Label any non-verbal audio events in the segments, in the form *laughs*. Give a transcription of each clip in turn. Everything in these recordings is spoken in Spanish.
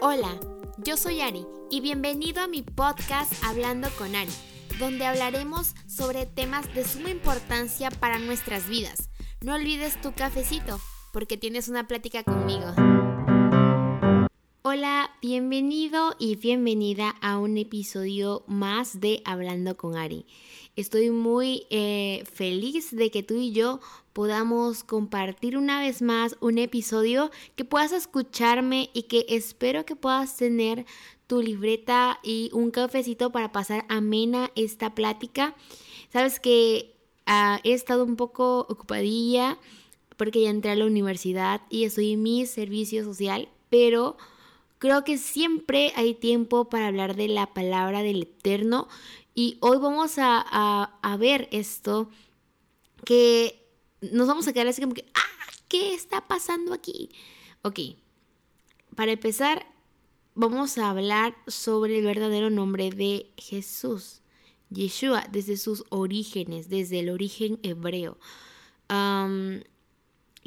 Hola, yo soy Ari y bienvenido a mi podcast Hablando con Ari, donde hablaremos sobre temas de suma importancia para nuestras vidas. No olvides tu cafecito, porque tienes una plática conmigo. Hola, bienvenido y bienvenida a un episodio más de Hablando con Ari. Estoy muy eh, feliz de que tú y yo podamos compartir una vez más un episodio, que puedas escucharme y que espero que puedas tener tu libreta y un cafecito para pasar amena esta plática. Sabes que ah, he estado un poco ocupadilla porque ya entré a la universidad y estoy en mi servicio social, pero creo que siempre hay tiempo para hablar de la palabra del Eterno y hoy vamos a, ver esto que nos vamos a quedar así como que, ah, ¿qué está pasando aquí? Ok, para empezar, vamos a hablar sobre el verdadero nombre de Jesús, Yeshua, desde sus orígenes, desde el origen hebreo.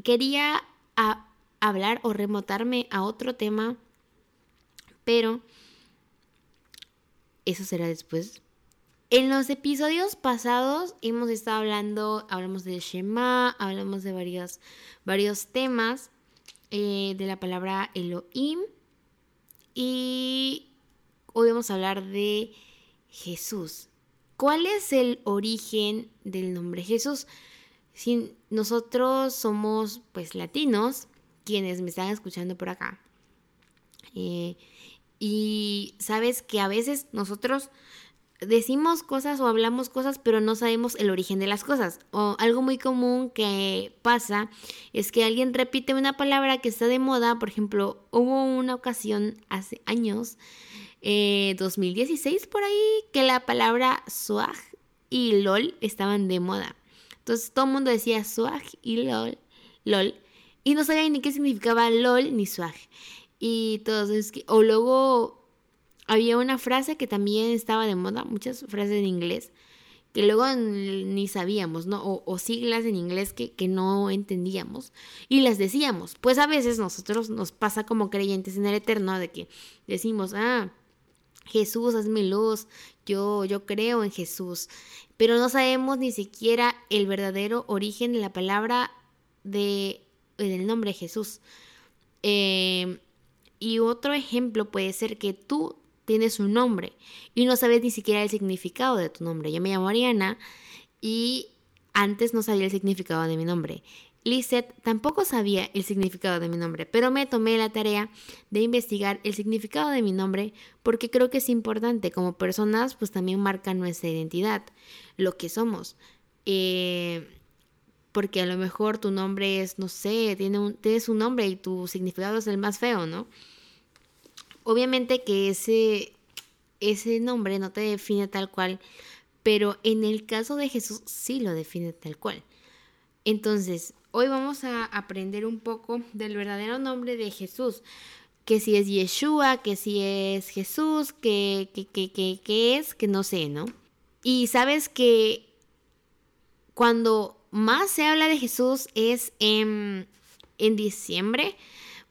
quería hablar o remotarme a otro tema, pero eso será después. En los episodios pasados hemos estado hablando, hablamos del Shema, hablamos de varios, varios temas eh, de la palabra Elohim y hoy vamos a hablar de Jesús. ¿Cuál es el origen del nombre Jesús? Si nosotros somos pues latinos, quienes me están escuchando por acá, eh, y sabes que a veces nosotros decimos cosas o hablamos cosas, pero no sabemos el origen de las cosas. O algo muy común que pasa es que alguien repite una palabra que está de moda. Por ejemplo, hubo una ocasión hace años, 2016 eh, por ahí, que la palabra swag y lol estaban de moda. Entonces todo el mundo decía swag y lol, lol. Y no sabían ni qué significaba lol ni swag. Y todos, es que, o luego había una frase que también estaba de moda, muchas frases en inglés, que luego ni sabíamos, ¿no? O, siglas en inglés que, que, no entendíamos y las decíamos. Pues a veces nosotros nos pasa como creyentes en el eterno de que decimos, ah, Jesús es mi luz, yo, yo creo en Jesús, pero no sabemos ni siquiera el verdadero origen de la palabra de, del nombre Jesús. Eh, y otro ejemplo puede ser que tú tienes un nombre y no sabes ni siquiera el significado de tu nombre. Yo me llamo Ariana y antes no sabía el significado de mi nombre. Lizeth tampoco sabía el significado de mi nombre, pero me tomé la tarea de investigar el significado de mi nombre porque creo que es importante. Como personas, pues también marca nuestra identidad, lo que somos. Eh, porque a lo mejor tu nombre es, no sé, tiene un, tienes un nombre y tu significado es el más feo, ¿no? Obviamente que ese, ese nombre no te define tal cual, pero en el caso de Jesús sí lo define tal cual. Entonces, hoy vamos a aprender un poco del verdadero nombre de Jesús, que si es Yeshua, que si es Jesús, que, que, que, que, es, que no sé, ¿no? Y sabes que cuando más se habla de Jesús es en, en diciembre,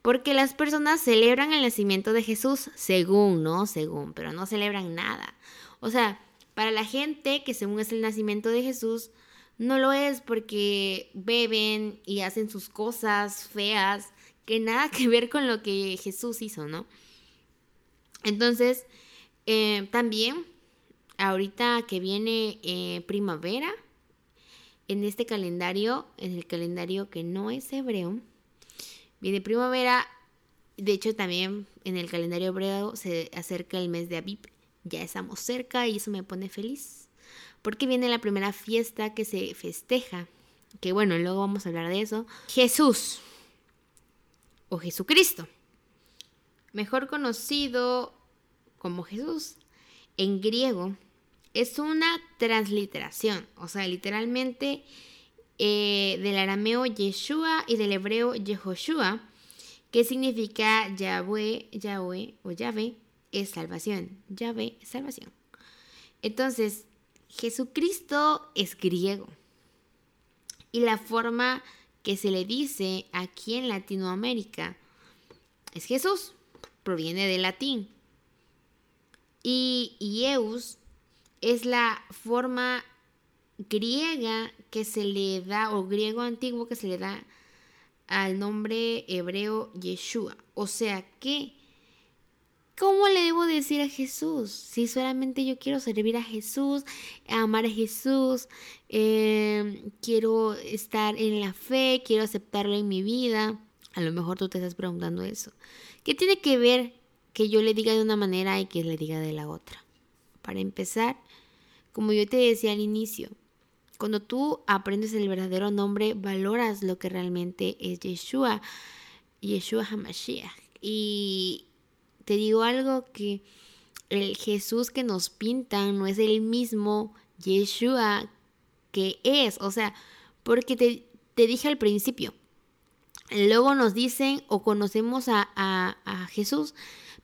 porque las personas celebran el nacimiento de Jesús, según, ¿no? Según, pero no celebran nada. O sea, para la gente que según es el nacimiento de Jesús, no lo es porque beben y hacen sus cosas feas que nada que ver con lo que Jesús hizo, ¿no? Entonces, eh, también, ahorita que viene eh, primavera, en este calendario, en el calendario que no es hebreo, Viene primavera, de hecho también en el calendario hebreo se acerca el mes de Aviv. Ya estamos cerca y eso me pone feliz. Porque viene la primera fiesta que se festeja. Que bueno, luego vamos a hablar de eso. Jesús. O Jesucristo. Mejor conocido como Jesús. En griego es una transliteración. O sea, literalmente eh, del arameo Yeshua y del hebreo Yehoshua, que significa Yahweh, Yahweh o Yahvé es salvación. Yahvé es salvación. Entonces, Jesucristo es griego. Y la forma que se le dice aquí en Latinoamérica es Jesús. proviene del latín. Y Ieus es la forma griega que se le da, o griego antiguo que se le da al nombre hebreo Yeshua. O sea que, ¿cómo le debo decir a Jesús? Si solamente yo quiero servir a Jesús, amar a Jesús, em, quiero estar en la fe, quiero aceptarlo en mi vida. A lo mejor tú te estás preguntando eso. ¿Qué tiene que ver que yo le diga de una manera y que le diga de la otra? Para empezar, como yo te decía al inicio, cuando tú aprendes el verdadero nombre, valoras lo que realmente es Yeshua, Yeshua HaMashiach. Y te digo algo que el Jesús que nos pintan no es el mismo Yeshua que es. O sea, porque te, te dije al principio, luego nos dicen o conocemos a, a, a Jesús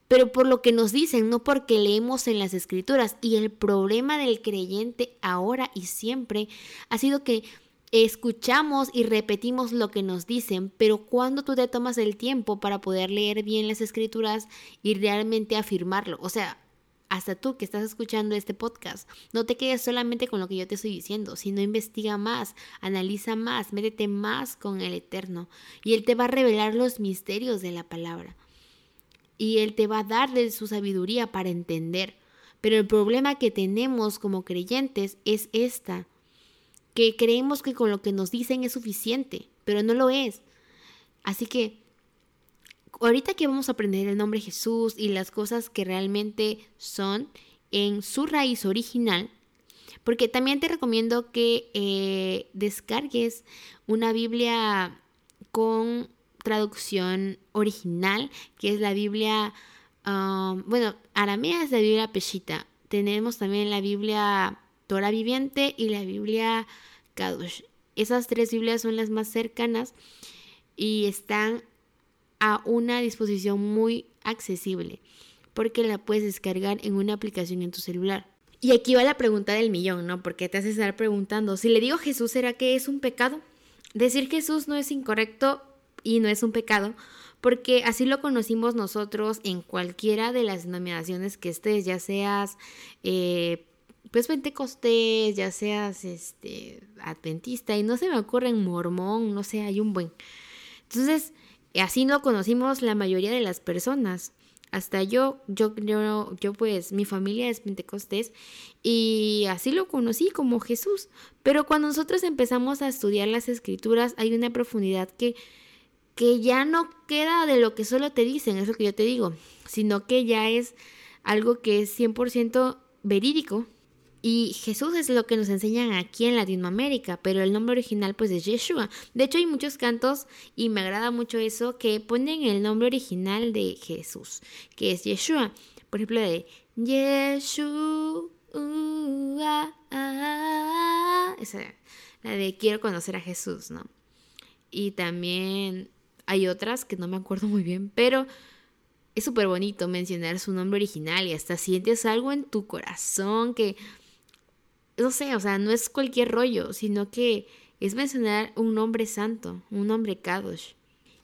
pero por lo que nos dicen, no porque leemos en las escrituras. Y el problema del creyente ahora y siempre ha sido que escuchamos y repetimos lo que nos dicen, pero cuando tú te tomas el tiempo para poder leer bien las escrituras y realmente afirmarlo, o sea, hasta tú que estás escuchando este podcast, no te quedes solamente con lo que yo te estoy diciendo, sino investiga más, analiza más, métete más con el Eterno y Él te va a revelar los misterios de la palabra y Él te va a dar de su sabiduría para entender. Pero el problema que tenemos como creyentes es esta, que creemos que con lo que nos dicen es suficiente, pero no lo es. Así que ahorita que vamos a aprender el nombre Jesús y las cosas que realmente son en su raíz original, porque también te recomiendo que eh, descargues una Biblia con traducción original, que es la Biblia, um, bueno, aramea es la Biblia Peshita. Tenemos también la Biblia Torah Viviente y la Biblia Kadosh. Esas tres Biblias son las más cercanas y están a una disposición muy accesible porque la puedes descargar en una aplicación en tu celular. Y aquí va la pregunta del millón, ¿no? Porque te haces estar preguntando, si le digo Jesús, ¿será que es un pecado? Decir Jesús no es incorrecto y no es un pecado, porque así lo conocimos nosotros en cualquiera de las denominaciones que estés, ya seas eh, pues pentecostés, ya seas este adventista, y no se me ocurre en mormón, no sé, hay un buen. Entonces, así lo conocimos la mayoría de las personas. Hasta yo, yo, yo, yo pues, mi familia es pentecostés y así lo conocí como Jesús. Pero cuando nosotros empezamos a estudiar las escrituras, hay una profundidad que que ya no queda de lo que solo te dicen, es lo que yo te digo, sino que ya es algo que es 100% verídico. Y Jesús es lo que nos enseñan aquí en Latinoamérica, pero el nombre original pues es Yeshua. De hecho hay muchos cantos y me agrada mucho eso que ponen el nombre original de Jesús, que es Yeshua. Por ejemplo, de Yeshua. Esa, la de quiero conocer a Jesús, ¿no? Y también hay otras que no me acuerdo muy bien, pero es súper bonito mencionar su nombre original y hasta sientes algo en tu corazón que, no sé, o sea, no es cualquier rollo, sino que es mencionar un nombre santo, un nombre Kadosh.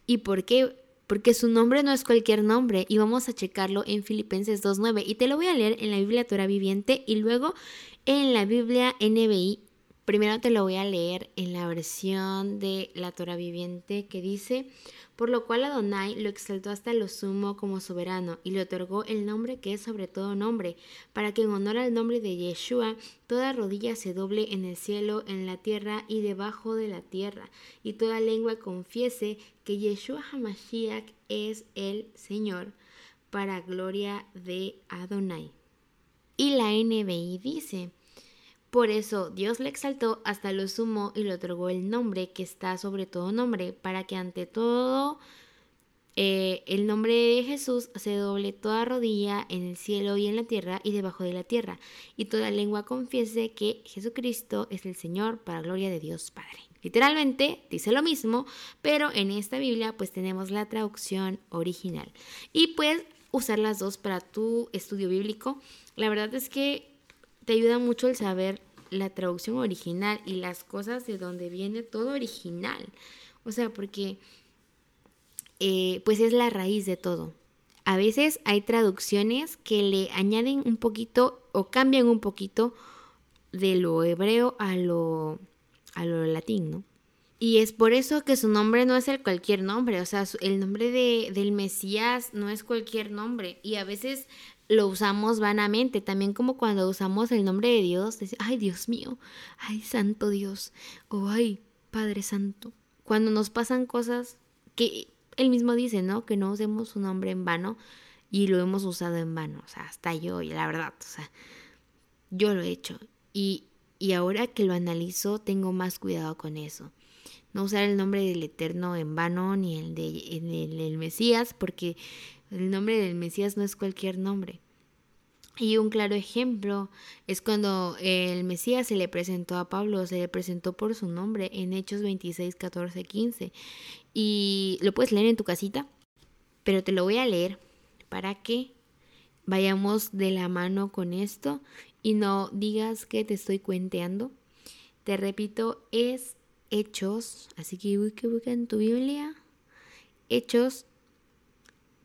¿Y por qué? Porque su nombre no es cualquier nombre y vamos a checarlo en Filipenses 2.9 y te lo voy a leer en la Biblia Torah Viviente y luego en la Biblia NBI. Primero te lo voy a leer en la versión de la Torah Viviente que dice, por lo cual Adonai lo exaltó hasta lo sumo como soberano y le otorgó el nombre que es sobre todo nombre, para que en honor al nombre de Yeshua toda rodilla se doble en el cielo, en la tierra y debajo de la tierra, y toda lengua confiese que Yeshua Hamashiach es el Señor, para gloria de Adonai. Y la NBI dice, por eso Dios le exaltó hasta lo sumo y le otorgó el nombre que está sobre todo nombre, para que ante todo eh, el nombre de Jesús se doble toda rodilla en el cielo y en la tierra y debajo de la tierra, y toda lengua confiese que Jesucristo es el Señor para gloria de Dios Padre. Literalmente dice lo mismo, pero en esta Biblia pues tenemos la traducción original. Y puedes usar las dos para tu estudio bíblico. La verdad es que te ayuda mucho el saber la traducción original y las cosas de donde viene todo original. O sea, porque eh, pues es la raíz de todo. A veces hay traducciones que le añaden un poquito o cambian un poquito de lo hebreo a lo, a lo latín, ¿no? Y es por eso que su nombre no es el cualquier nombre, o sea, el nombre de, del Mesías no es cualquier nombre. Y a veces lo usamos vanamente, también como cuando usamos el nombre de Dios, decir, ay Dios mío, ay Santo Dios, o ay Padre Santo. Cuando nos pasan cosas que él mismo dice, ¿no? Que no usemos su nombre en vano y lo hemos usado en vano, o sea, hasta yo, y la verdad, o sea, yo lo he hecho. Y, y ahora que lo analizo, tengo más cuidado con eso no usar el nombre del Eterno en vano ni el del Mesías, porque el nombre del Mesías no es cualquier nombre. Y un claro ejemplo es cuando el Mesías se le presentó a Pablo, se le presentó por su nombre en Hechos 26, 14, 15. Y lo puedes leer en tu casita, pero te lo voy a leer para que vayamos de la mano con esto y no digas que te estoy cuenteando. Te repito, es Hechos, así que busca, en tu Biblia, Hechos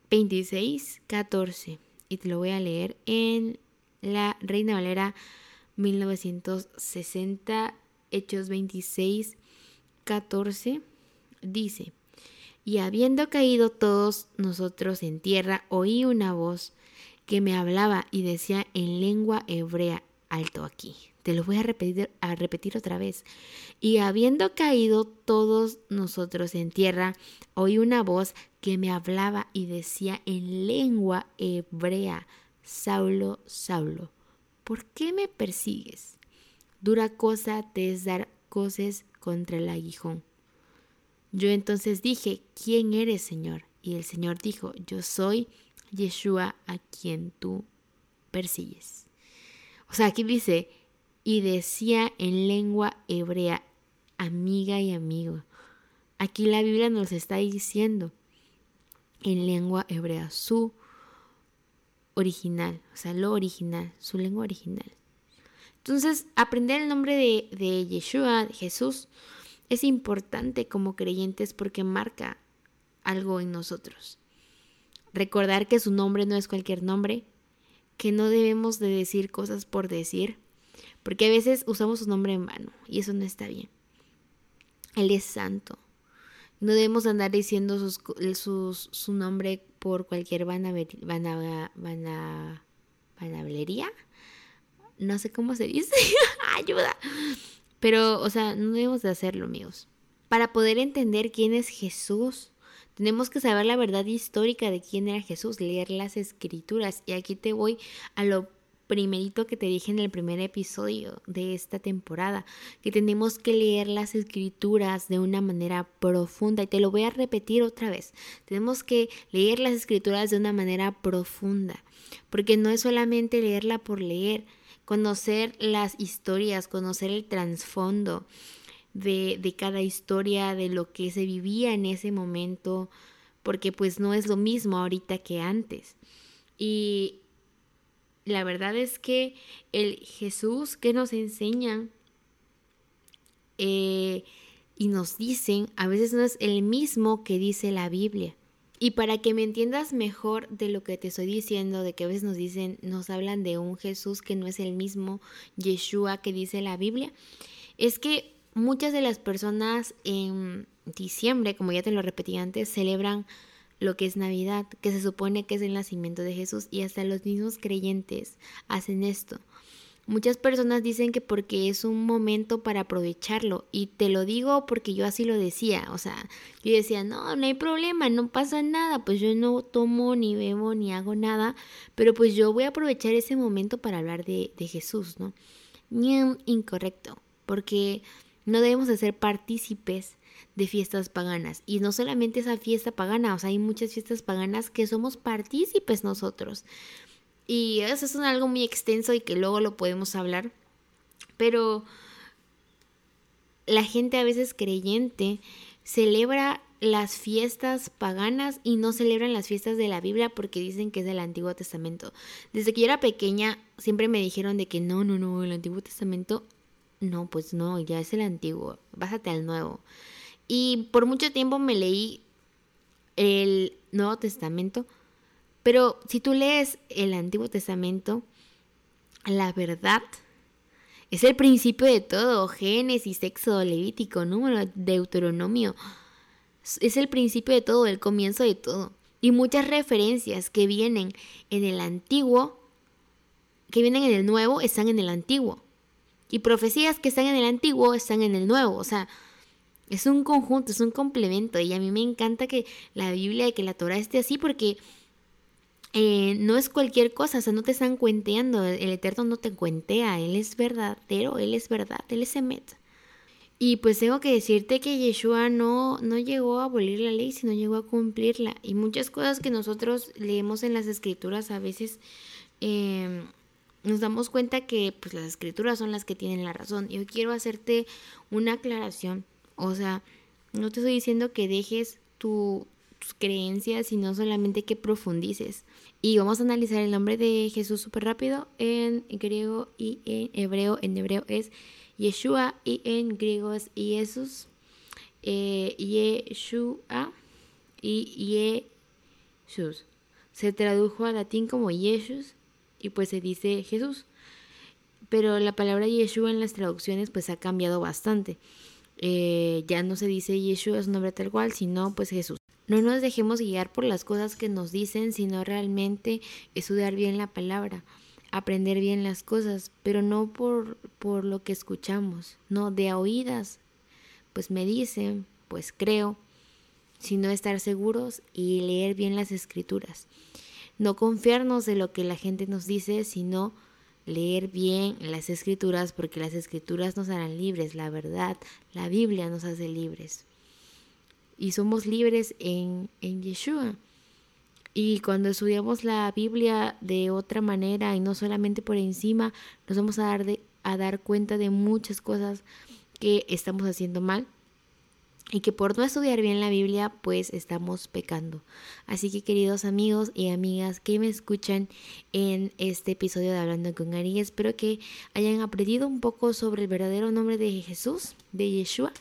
26, 14. Y te lo voy a leer en la Reina Valera 1960, Hechos 26, 14. Dice, y habiendo caído todos nosotros en tierra, oí una voz que me hablaba y decía en lengua hebrea, alto aquí. Te lo voy a repetir, a repetir otra vez. Y habiendo caído todos nosotros en tierra, oí una voz que me hablaba y decía en lengua hebrea, Saulo, Saulo, ¿por qué me persigues? Dura cosa te es dar cosas contra el aguijón. Yo entonces dije, ¿quién eres, Señor? Y el Señor dijo, yo soy Yeshua a quien tú persigues. O sea, aquí dice, y decía en lengua hebrea, amiga y amigo. Aquí la Biblia nos está diciendo en lengua hebrea, su original, o sea, lo original, su lengua original. Entonces, aprender el nombre de, de Yeshua, Jesús, es importante como creyentes porque marca algo en nosotros. Recordar que su nombre no es cualquier nombre, que no debemos de decir cosas por decir, porque a veces usamos su nombre en vano y eso no está bien. Él es santo. No debemos andar diciendo sus, su nombre por cualquier vanablería. No sé cómo se dice. *laughs* Ayuda. Pero, o sea, no debemos de hacerlo, amigos. Para poder entender quién es Jesús, tenemos que saber la verdad histórica de quién era Jesús, leer las escrituras. Y aquí te voy a lo primerito que te dije en el primer episodio de esta temporada, que tenemos que leer las escrituras de una manera profunda y te lo voy a repetir otra vez. Tenemos que leer las escrituras de una manera profunda, porque no es solamente leerla por leer, conocer las historias, conocer el trasfondo de, de cada historia, de lo que se vivía en ese momento, porque pues no es lo mismo ahorita que antes. Y la verdad es que el Jesús que nos enseña eh, y nos dicen a veces no es el mismo que dice la Biblia. Y para que me entiendas mejor de lo que te estoy diciendo, de que a veces nos dicen, nos hablan de un Jesús que no es el mismo Yeshua que dice la Biblia, es que muchas de las personas en diciembre, como ya te lo repetí antes, celebran lo que es Navidad, que se supone que es el nacimiento de Jesús y hasta los mismos creyentes hacen esto. Muchas personas dicen que porque es un momento para aprovecharlo y te lo digo porque yo así lo decía, o sea, yo decía, no, no hay problema, no pasa nada, pues yo no tomo ni bebo ni hago nada, pero pues yo voy a aprovechar ese momento para hablar de, Jesús, ¿no? incorrecto, porque no debemos de ser partícipes de fiestas paganas. Y no solamente esa fiesta pagana, o hay muchas fiestas paganas que somos partícipes nosotros. Y eso es algo muy extenso y que luego lo podemos hablar. Pero la gente a veces creyente celebra las fiestas paganas y no celebran las fiestas de la Biblia porque dicen que es del Antiguo Testamento. Desde que yo era pequeña siempre me dijeron de que no, no, no, el Antiguo Testamento, no, pues no, ya es el Antiguo, básate al Nuevo. Y por mucho tiempo me leí el Nuevo Testamento, Pero si tú lees el Antiguo Testamento, la verdad es el principio de todo. Génesis, Éxodo, Levítico, Número, Deuteronomio. Es el principio de todo, el comienzo de todo. Y muchas referencias que vienen en el antiguo, que vienen en el nuevo, están en el antiguo. Y profecías que están en el antiguo están en el nuevo. O sea, es un conjunto, es un complemento. Y a mí me encanta que la Biblia que la Torah esté así porque eh, no es cualquier cosa, o sea, no te están cuenteando, el Eterno no te cuentea, Él es verdadero, Él es verdad, Él es Emet. Y pues tengo que decirte que Yeshua no, no llegó a abolir la ley, sino llegó a cumplirla. Y muchas cosas que nosotros leemos en las escrituras a veces em, nos damos cuenta que pues las escrituras son las que tienen la razón. Yo quiero hacerte una aclaración. O sea, no te estoy diciendo que dejes tu, tus creencias, sino solamente que profundices. Y vamos a analizar el nombre de Jesús súper rápido en griego y en hebreo. En hebreo es Yeshua y en griego es Jesús. Eh, Yeshua y Jesús. Se tradujo al latín como Jesús y pues se dice Jesús. Pero la palabra Yeshua en las traducciones pues ha cambiado bastante. Eh, ya no se dice Yeshua es un nombre tal cual, sino pues Jesús. No nos dejemos guiar por las cosas que nos dicen, sino realmente estudiar bien la palabra, aprender bien las cosas, pero no por, por lo que escuchamos, no de oídas, pues me dicen, pues creo, sino estar seguros y leer bien las escrituras. No confiarnos de lo que la gente nos dice, sino leer bien las escrituras, porque las escrituras nos harán libres, la verdad, la Biblia nos hace libres y somos libres en, en Yeshua. Y cuando estudiamos la Biblia de otra manera y no solamente por encima, nos vamos a dar, de, a dar cuenta de muchas cosas que estamos haciendo mal y que por no estudiar bien la Biblia pues estamos pecando. Así que queridos amigos y amigas que me escuchan en este episodio de Hablando con Ari, espero que hayan aprendido un poco sobre el verdadero nombre de Jesús, de Yeshua,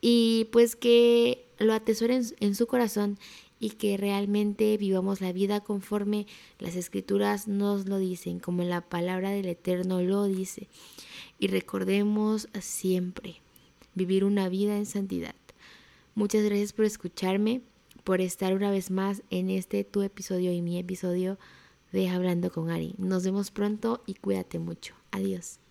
y pues que lo atesoren en su corazón y que realmente vivamos la vida conforme las escrituras nos lo dicen, como la palabra del Eterno lo dice. Y recordemos siempre vivir una vida en santidad. Muchas gracias por escucharme, por estar una vez más en este tu episodio y mi episodio de Hablando con Ari. Nos vemos pronto y cuídate mucho. Adiós.